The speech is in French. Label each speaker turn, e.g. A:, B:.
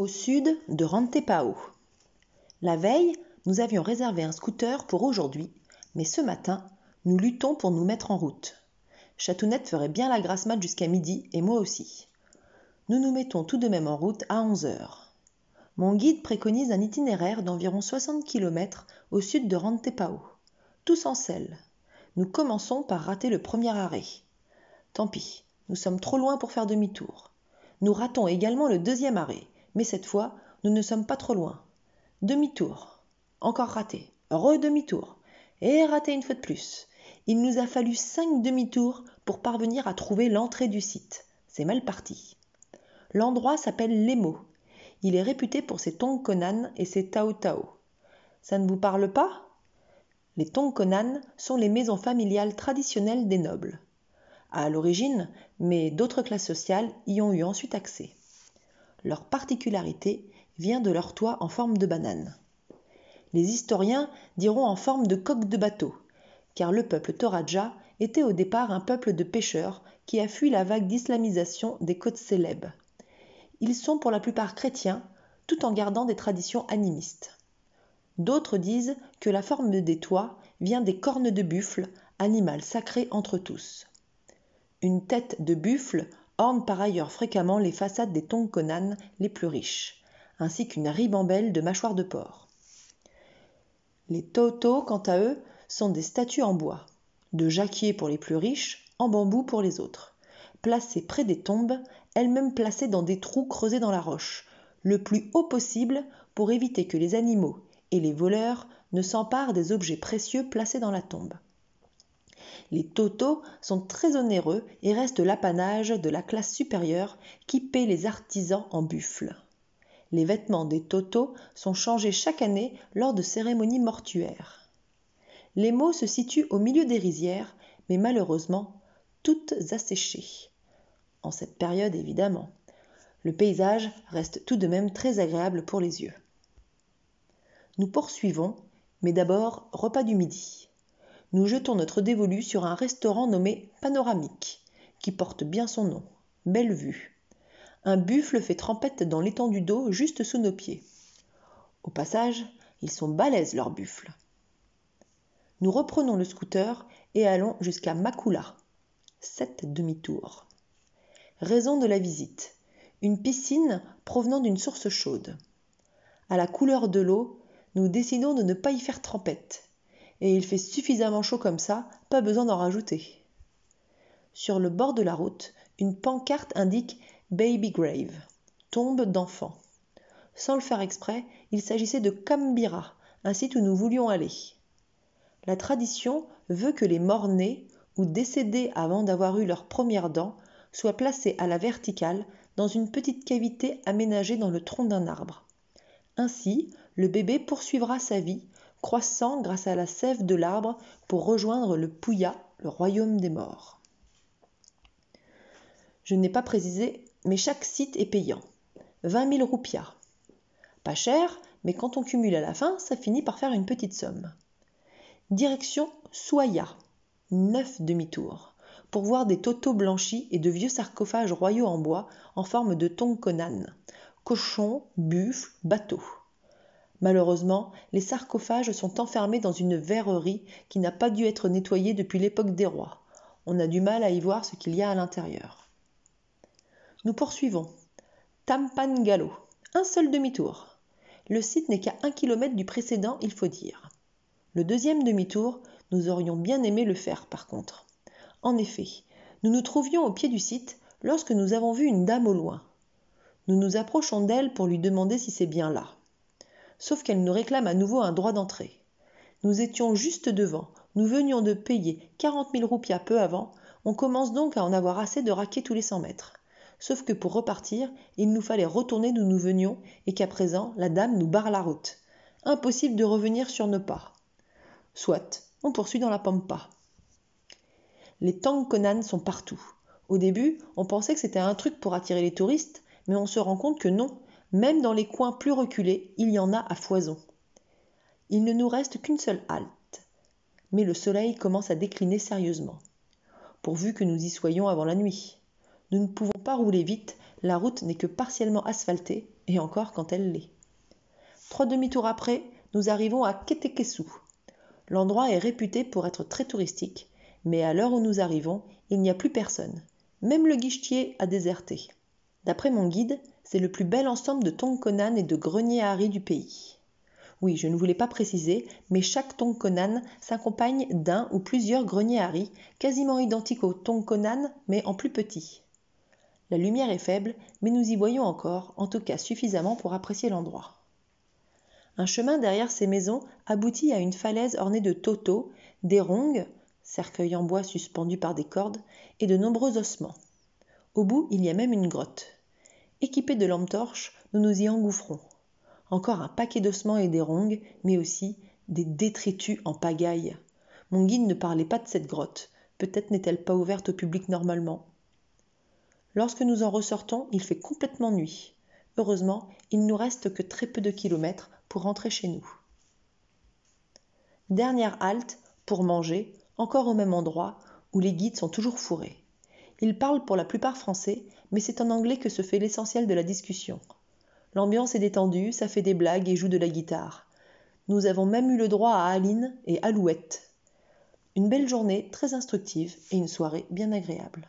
A: Au sud de Rantepao. La veille, nous avions réservé un scooter pour aujourd'hui, mais ce matin, nous luttons pour nous mettre en route. Chatounette ferait bien la grasse mat jusqu'à midi et moi aussi. Nous nous mettons tout de même en route à 11 heures. Mon guide préconise un itinéraire d'environ 60 km au sud de Rantepao. Tous en selle. Nous commençons par rater le premier arrêt. Tant pis, nous sommes trop loin pour faire demi-tour. Nous ratons également le deuxième arrêt, mais cette fois, nous ne sommes pas trop loin. Demi-tour. Encore raté. Re-demi-tour. Et raté une fois de plus. Il nous a fallu cinq demi-tours pour parvenir à trouver l'entrée du site. C'est mal parti. L'endroit s'appelle Lemo. Il est réputé pour ses tongkonan et ses tao tao. Ça ne vous parle pas? Les tongkonan sont les maisons familiales traditionnelles des nobles. À l'origine, mais d'autres classes sociales y ont eu ensuite accès. Leur particularité vient de leur toit en forme de banane. Les historiens diront en forme de coque de bateau, car le peuple Toraja était au départ un peuple de pêcheurs qui a fui la vague d'islamisation des côtes célèbres. Ils sont pour la plupart chrétiens, tout en gardant des traditions animistes. D'autres disent que la forme des toits vient des cornes de buffle, animal sacré entre tous. Une tête de buffle orne par ailleurs fréquemment les façades des tongkonan les plus riches, ainsi qu'une ribambelle de mâchoires de porc. Les toto, quant à eux, sont des statues en bois, de jacquier pour les plus riches, en bambou pour les autres, placées près des tombes, elles-mêmes placées dans des trous creusés dans la roche, le plus haut possible pour éviter que les animaux et les voleurs ne s'emparent des objets précieux placés dans la tombe. Les totos sont très onéreux et restent l'apanage de la classe supérieure qui paie les artisans en buffles. Les vêtements des totos sont changés chaque année lors de cérémonies mortuaires. Les mots se situent au milieu des rizières, mais malheureusement toutes asséchées. En cette période, évidemment. Le paysage reste tout de même très agréable pour les yeux. Nous poursuivons, mais d'abord repas du midi nous jetons notre dévolu sur un restaurant nommé Panoramique, qui porte bien son nom. Belle vue. Un buffle fait trempette dans l'étendue d'eau juste sous nos pieds. Au passage, ils sont balèzes leurs buffles. Nous reprenons le scooter et allons jusqu'à Makula. Sept demi-tours. Raison de la visite. Une piscine provenant d'une source chaude. À la couleur de l'eau, nous décidons de ne pas y faire trempette et il fait suffisamment chaud comme ça, pas besoin d'en rajouter. Sur le bord de la route, une pancarte indique Baby Grave, tombe d'enfant. Sans le faire exprès, il s'agissait de Kambira, un site où nous voulions aller. La tradition veut que les morts-nés ou décédés avant d'avoir eu leurs premières dents soient placés à la verticale dans une petite cavité aménagée dans le tronc d'un arbre. Ainsi, le bébé poursuivra sa vie croissant grâce à la sève de l'arbre pour rejoindre le Pouya, le royaume des morts. Je n'ai pas précisé, mais chaque site est payant. 20 000 roupias. Pas cher, mais quand on cumule à la fin, ça finit par faire une petite somme. Direction Souaya, neuf demi-tours, pour voir des totos blanchis et de vieux sarcophages royaux en bois en forme de tongkonan, cochons, buffles, bateaux. Malheureusement, les sarcophages sont enfermés dans une verrerie qui n'a pas dû être nettoyée depuis l'époque des rois. On a du mal à y voir ce qu'il y a à l'intérieur. Nous poursuivons. Tampangalo. Un seul demi-tour. Le site n'est qu'à un kilomètre du précédent, il faut dire. Le deuxième demi-tour, nous aurions bien aimé le faire par contre. En effet, nous nous trouvions au pied du site lorsque nous avons vu une dame au loin. Nous nous approchons d'elle pour lui demander si c'est bien là sauf qu'elle nous réclame à nouveau un droit d'entrée. Nous étions juste devant, nous venions de payer quarante mille roupias peu avant, on commence donc à en avoir assez de raquer tous les cent mètres. Sauf que pour repartir, il nous fallait retourner d'où nous venions et qu'à présent, la dame nous barre la route. Impossible de revenir sur nos pas. Soit, on poursuit dans la pampa. Les Tangkonan sont partout. Au début, on pensait que c'était un truc pour attirer les touristes, mais on se rend compte que non, même dans les coins plus reculés, il y en a à foison. Il ne nous reste qu'une seule halte. Mais le soleil commence à décliner sérieusement. Pourvu que nous y soyons avant la nuit. Nous ne pouvons pas rouler vite La route n'est que partiellement asphaltée, et encore quand elle l'est. Trois demi-tours après, nous arrivons à Ketekesu. L'endroit est réputé pour être très touristique, mais à l'heure où nous arrivons, il n'y a plus personne. Même le guichetier a déserté. D'après mon guide, c'est le plus bel ensemble de tongkonan et de greniers à du pays. Oui, je ne voulais pas préciser, mais chaque tongkonan s'accompagne d'un ou plusieurs greniers à quasiment identiques au tongkonan, mais en plus petit. La lumière est faible, mais nous y voyons encore, en tout cas suffisamment pour apprécier l'endroit. Un chemin derrière ces maisons aboutit à une falaise ornée de toto, des rongues, cercueils en bois suspendus par des cordes, et de nombreux ossements. Au bout, il y a même une grotte. Équipés de lampes torches, nous nous y engouffrons. Encore un paquet d'ossements et des rongues, mais aussi des détritus en pagaille. Mon guide ne parlait pas de cette grotte. Peut-être n'est-elle pas ouverte au public normalement. Lorsque nous en ressortons, il fait complètement nuit. Heureusement, il nous reste que très peu de kilomètres pour rentrer chez nous. Dernière halte, pour manger, encore au même endroit, où les guides sont toujours fourrés. Ils parlent pour la plupart français, mais c'est en anglais que se fait l'essentiel de la discussion. L'ambiance est détendue, ça fait des blagues et joue de la guitare. Nous avons même eu le droit à Aline et Alouette. Une belle journée très instructive et une soirée bien agréable.